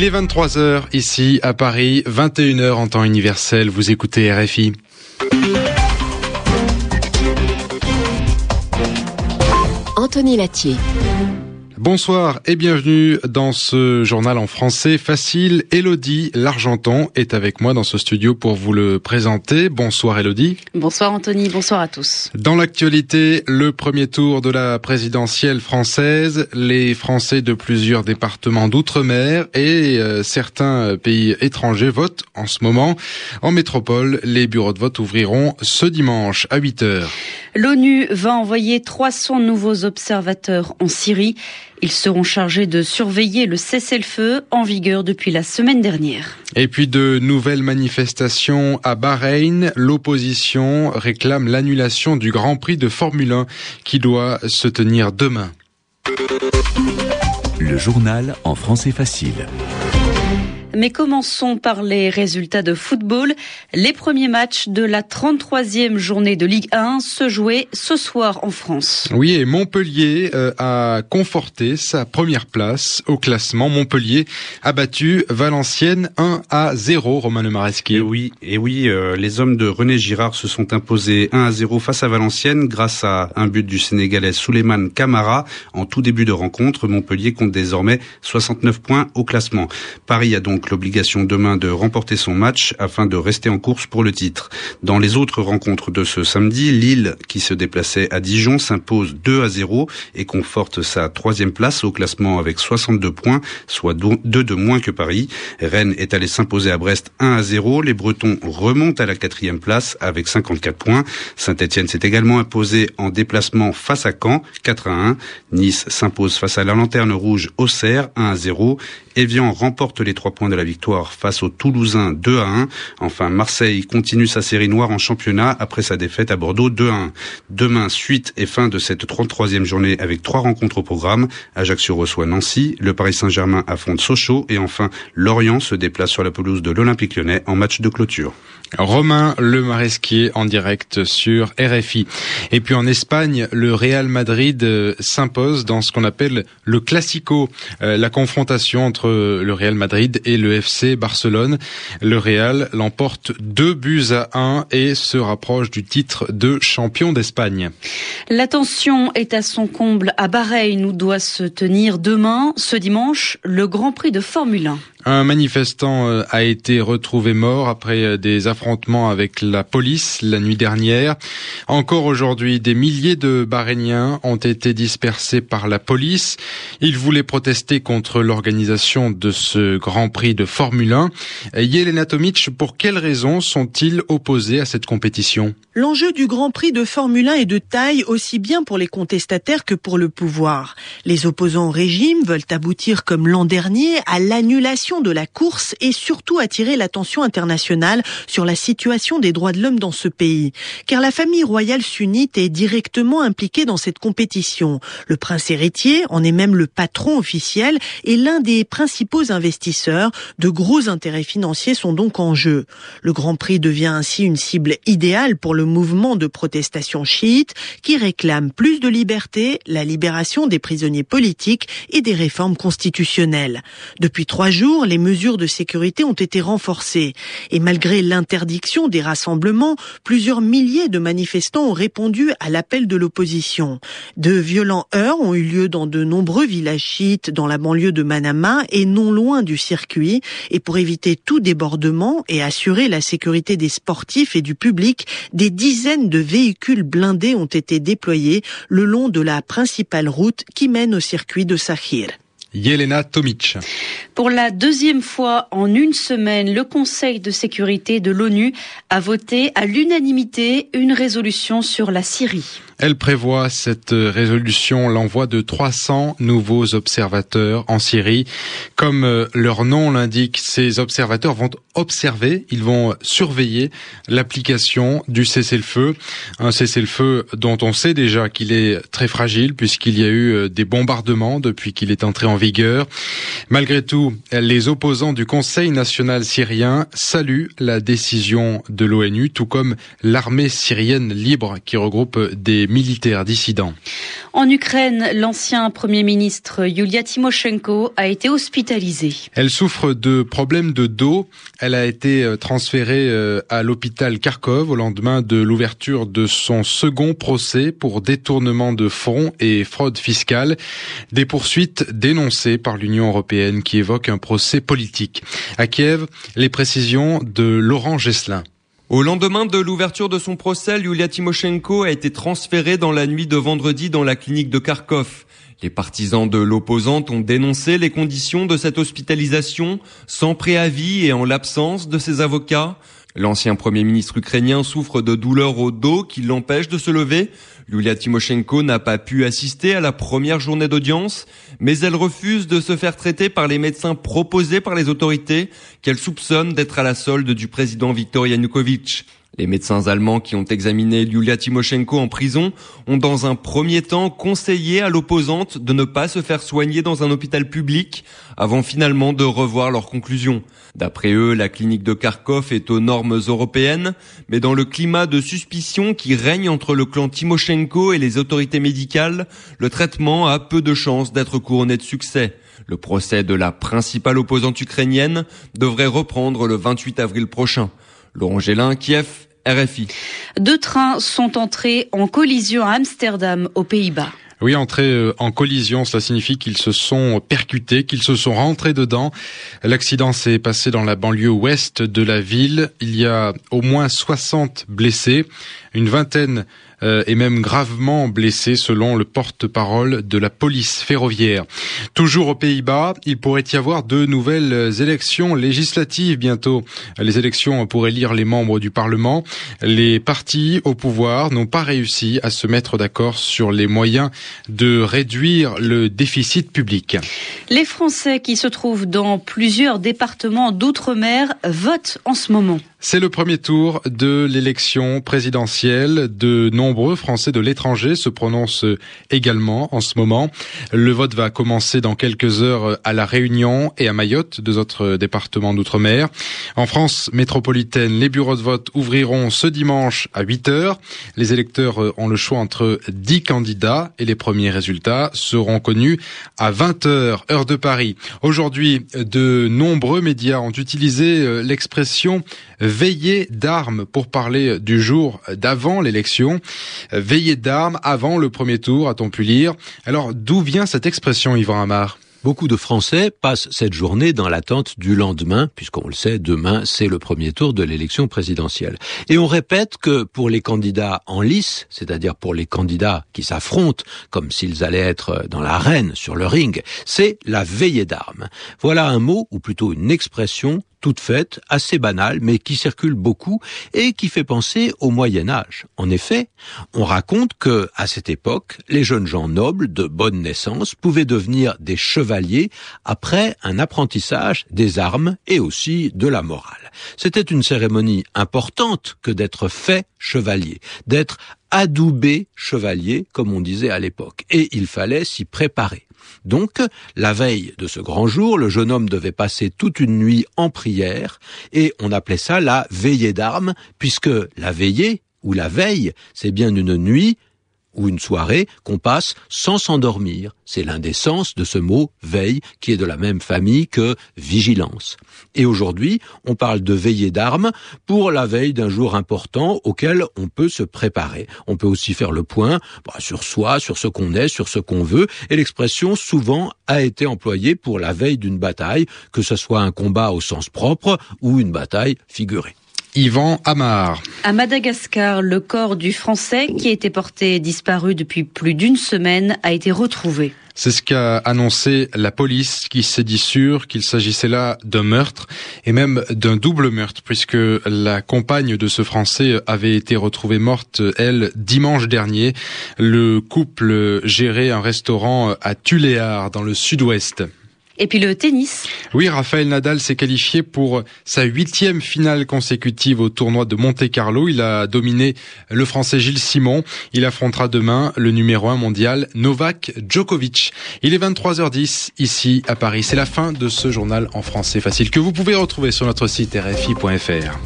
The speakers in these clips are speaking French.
Il est 23h ici à Paris, 21h en temps universel. Vous écoutez RFI. Anthony Latier. Bonsoir et bienvenue dans ce journal en français facile. Elodie L'Argenton est avec moi dans ce studio pour vous le présenter. Bonsoir Elodie. Bonsoir Anthony, bonsoir à tous. Dans l'actualité, le premier tour de la présidentielle française, les Français de plusieurs départements d'outre-mer et euh, certains pays étrangers votent en ce moment. En métropole, les bureaux de vote ouvriront ce dimanche à 8 heures. L'ONU va envoyer 300 nouveaux observateurs en Syrie. Ils seront chargés de surveiller le cessez-le-feu en vigueur depuis la semaine dernière. Et puis de nouvelles manifestations à Bahreïn. L'opposition réclame l'annulation du Grand Prix de Formule 1 qui doit se tenir demain. Le journal en français facile. Mais commençons par les résultats de football. Les premiers matchs de la 33e journée de Ligue 1 se jouaient ce soir en France. Oui, et Montpellier euh, a conforté sa première place au classement. Montpellier a battu Valenciennes 1 à 0, Romain Le Maresquier. Et oui, et oui euh, les hommes de René Girard se sont imposés 1 à 0 face à Valenciennes grâce à un but du Sénégalais Souleymane Camara. En tout début de rencontre, Montpellier compte désormais 69 points au classement. Paris a donc l'obligation demain de remporter son match afin de rester en course pour le titre. Dans les autres rencontres de ce samedi, Lille, qui se déplaçait à Dijon, s'impose 2 à 0 et conforte sa troisième place au classement avec 62 points, soit 2 de moins que Paris. Rennes est allé s'imposer à Brest 1 à 0. Les Bretons remontent à la quatrième place avec 54 points. Saint-Etienne s'est également imposé en déplacement face à Caen 4 à 1. Nice s'impose face à la Lanterne Rouge Auxerre 1 à 0. Evian remporte les trois points de la victoire face aux Toulousains 2 à 1. Enfin, Marseille continue sa série noire en championnat après sa défaite à Bordeaux 2 à 1. Demain, suite et fin de cette 33e journée avec trois rencontres au programme. Ajaccio reçoit Nancy, le Paris Saint-Germain affronte Sochaux et enfin, Lorient se déplace sur la pelouse de l'Olympique lyonnais en match de clôture. Romain Le Maresquier en direct sur RFI. Et puis en Espagne, le Real Madrid euh, s'impose dans ce qu'on appelle le Classico, euh, la confrontation entre le Real Madrid et le FC Barcelone. Le Real l'emporte deux buts à un et se rapproche du titre de champion d'Espagne. La tension est à son comble à Bahreïn où doit se tenir demain, ce dimanche, le Grand Prix de Formule 1. Un manifestant euh, a été retrouvé mort après des affrontements avec la police la nuit dernière. Encore aujourd'hui, des milliers de Bahreïniens ont été dispersés par la police. Ils voulaient protester contre l'organisation de ce Grand Prix de Formule 1. Yelena Tomic, pour quelles raisons sont-ils opposés à cette compétition? L'enjeu du Grand Prix de Formule 1 est de taille aussi bien pour les contestataires que pour le pouvoir. Les opposants au régime veulent aboutir comme l'an dernier à l'annulation de la course et surtout attirer l'attention internationale sur la situation des droits de l'homme dans ce pays. Car la famille royale sunnite est directement impliquée dans cette compétition. Le prince héritier en est même le patron officiel et l'un des principaux investisseurs. De gros intérêts financiers sont donc en jeu. Le Grand Prix devient ainsi une cible idéale pour le mouvement de protestation chiite qui réclame plus de liberté, la libération des prisonniers politiques et des réformes constitutionnelles. Depuis trois jours, les mesures de sécurité ont été renforcées. Et malgré l'interdiction des rassemblements, plusieurs milliers de manifestants ont répondu à l'appel de l'opposition. De violents heurts ont eu lieu dans de nombreux villages chiites dans la banlieue de Manama et non loin du circuit. Et pour éviter tout débordement et assurer la sécurité des sportifs et du public, des dizaines de véhicules blindés ont été déployés le long de la principale route qui mène au circuit de Sahir. Yelena Tomic. Pour la deuxième fois en une semaine, le Conseil de sécurité de l'ONU a voté à l'unanimité une résolution sur la Syrie. Elle prévoit cette résolution l'envoi de 300 nouveaux observateurs en Syrie. Comme euh, leur nom l'indique, ces observateurs vont observer, ils vont surveiller l'application du cessez-le-feu. Un cessez-le-feu dont on sait déjà qu'il est très fragile puisqu'il y a eu euh, des bombardements depuis qu'il est entré en vigueur. Malgré tout, les opposants du Conseil national syrien saluent la décision de l'ONU, tout comme l'armée syrienne libre qui regroupe des militaires dissidents. En Ukraine, l'ancien Premier ministre Yulia Tymoshenko a été hospitalisée. Elle souffre de problèmes de dos. Elle a été euh, transférée euh, à l'hôpital Kharkov au lendemain de l'ouverture de son second procès pour détournement de fonds et fraude fiscale. Des poursuites dénoncées par l'Union européenne qui évoque un procès politique. À Kiev, les précisions de Laurent Gesselin. Au lendemain de l'ouverture de son procès, Yulia Tymoshenko a été transférée dans la nuit de vendredi dans la clinique de Kharkov. Les partisans de l'opposante ont dénoncé les conditions de cette hospitalisation sans préavis et en l'absence de ses avocats. L'ancien premier ministre ukrainien souffre de douleurs au dos qui l'empêchent de se lever. Yulia Tymoshenko n'a pas pu assister à la première journée d'audience, mais elle refuse de se faire traiter par les médecins proposés par les autorités qu'elle soupçonne d'être à la solde du président Viktor Yanukovych. Les médecins allemands qui ont examiné Yulia Tymoshenko en prison ont dans un premier temps conseillé à l'opposante de ne pas se faire soigner dans un hôpital public avant finalement de revoir leurs conclusions. D'après eux, la clinique de Kharkov est aux normes européennes, mais dans le climat de suspicion qui règne entre le clan Tymoshenko et les autorités médicales, le traitement a peu de chances d'être couronné de succès. Le procès de la principale opposante ukrainienne devrait reprendre le 28 avril prochain. Laurent Gélin, Kiev, RFI. Deux trains sont entrés en collision à Amsterdam, aux Pays-Bas. Oui, entrer euh, en collision, cela signifie qu'ils se sont percutés, qu'ils se sont rentrés dedans. L'accident s'est passé dans la banlieue ouest de la ville. Il y a au moins 60 blessés, une vingtaine euh, et même gravement blessé selon le porte-parole de la police ferroviaire. Toujours aux Pays-Bas, il pourrait y avoir de nouvelles élections législatives bientôt. Les élections pour élire les membres du Parlement. Les partis au pouvoir n'ont pas réussi à se mettre d'accord sur les moyens de réduire le déficit public. Les Français qui se trouvent dans plusieurs départements d'outre-mer votent en ce moment. C'est le premier tour de l'élection présidentielle. De nombreux Français de l'étranger se prononcent également en ce moment. Le vote va commencer dans quelques heures à La Réunion et à Mayotte, deux autres départements d'outre-mer. En France métropolitaine, les bureaux de vote ouvriront ce dimanche à 8 heures. Les électeurs ont le choix entre 10 candidats et les premiers résultats seront connus à 20 heures, heure de Paris. Aujourd'hui, de nombreux médias ont utilisé euh, l'expression veillée d'armes pour parler du jour d'avant l'élection. Veillée d'armes avant le premier tour, a-t-on pu lire. Alors, d'où vient cette expression, Yvan Amar? Beaucoup de Français passent cette journée dans l'attente du lendemain, puisqu'on le sait, demain, c'est le premier tour de l'élection présidentielle. Et on répète que pour les candidats en lice, c'est-à-dire pour les candidats qui s'affrontent comme s'ils allaient être dans l'arène, sur le ring, c'est la veillée d'armes. Voilà un mot, ou plutôt une expression, toute faite, assez banale, mais qui circule beaucoup et qui fait penser au Moyen Âge. En effet, on raconte que, à cette époque, les jeunes gens nobles de bonne naissance pouvaient devenir des chevaliers après un apprentissage des armes et aussi de la morale. C'était une cérémonie importante que d'être fait chevalier, d'être adoubé chevalier, comme on disait à l'époque, et il fallait s'y préparer. Donc, la veille de ce grand jour, le jeune homme devait passer toute une nuit en prière, et on appelait ça la veillée d'armes, puisque la veillée, ou la veille, c'est bien une nuit ou une soirée qu'on passe sans s'endormir. C'est l'un des sens de ce mot veille qui est de la même famille que vigilance. Et aujourd'hui, on parle de veillée d'armes pour la veille d'un jour important auquel on peut se préparer. On peut aussi faire le point bah, sur soi, sur ce qu'on est, sur ce qu'on veut. Et l'expression souvent a été employée pour la veille d'une bataille, que ce soit un combat au sens propre ou une bataille figurée. Yvan Amar. À Madagascar, le corps du Français qui a été porté disparu depuis plus d'une semaine a été retrouvé. C'est ce qu'a annoncé la police qui s'est dit sûr qu'il s'agissait là d'un meurtre et même d'un double meurtre puisque la compagne de ce Français avait été retrouvée morte, elle, dimanche dernier. Le couple gérait un restaurant à Tuléar dans le sud-ouest. Et puis le tennis. Oui, Raphaël Nadal s'est qualifié pour sa huitième finale consécutive au tournoi de Monte-Carlo. Il a dominé le Français Gilles Simon. Il affrontera demain le numéro un mondial Novak Djokovic. Il est 23h10 ici à Paris. C'est la fin de ce journal en français facile que vous pouvez retrouver sur notre site rfi.fr.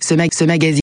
Ce, mag ce magazine